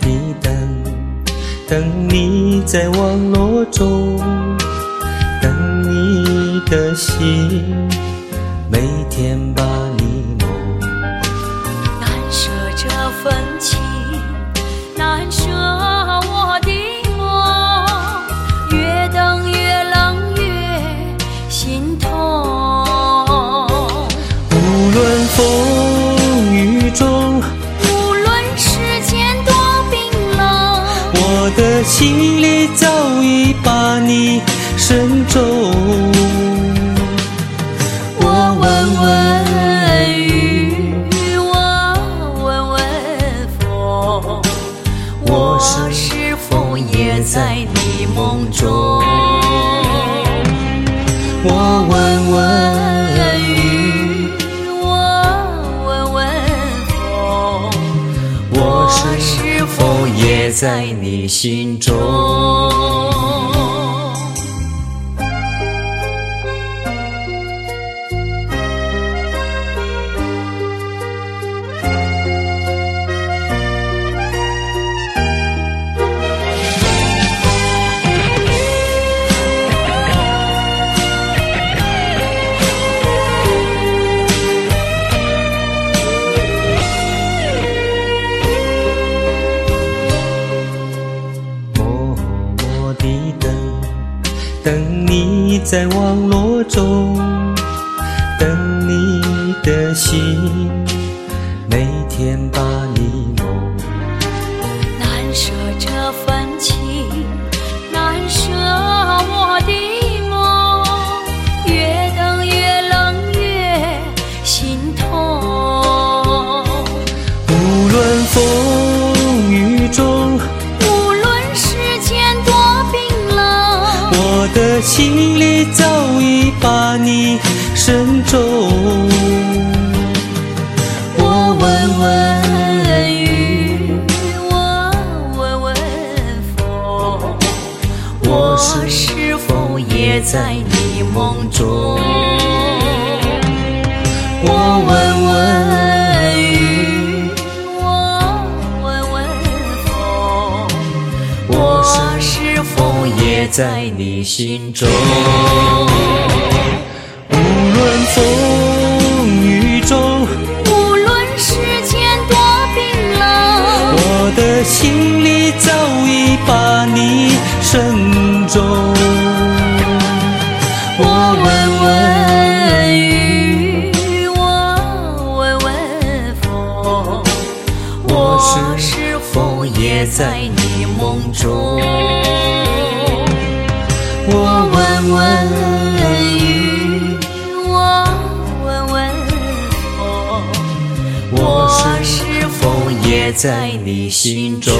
的等等你在网络中等你的心每天把你梦。难舍这份情。我的心里早已把你深种。我问问雨，我问问风，我是否也在你梦中？我问在你心中？等你在网络中，等你的心，每天把你梦。难舍这份情，难舍我的梦，越等越冷越心痛。无论风心里早已把你深种。我问问雨，我问问风，我是否也在你梦中？我问问雨，我问问风，我是在你心中？无论风雨中，无论世间多冰冷，我的心里早已把你深种。我问问雨，我问问风，我是否也在你梦中？问雨，我问问风，我是否也在你心中？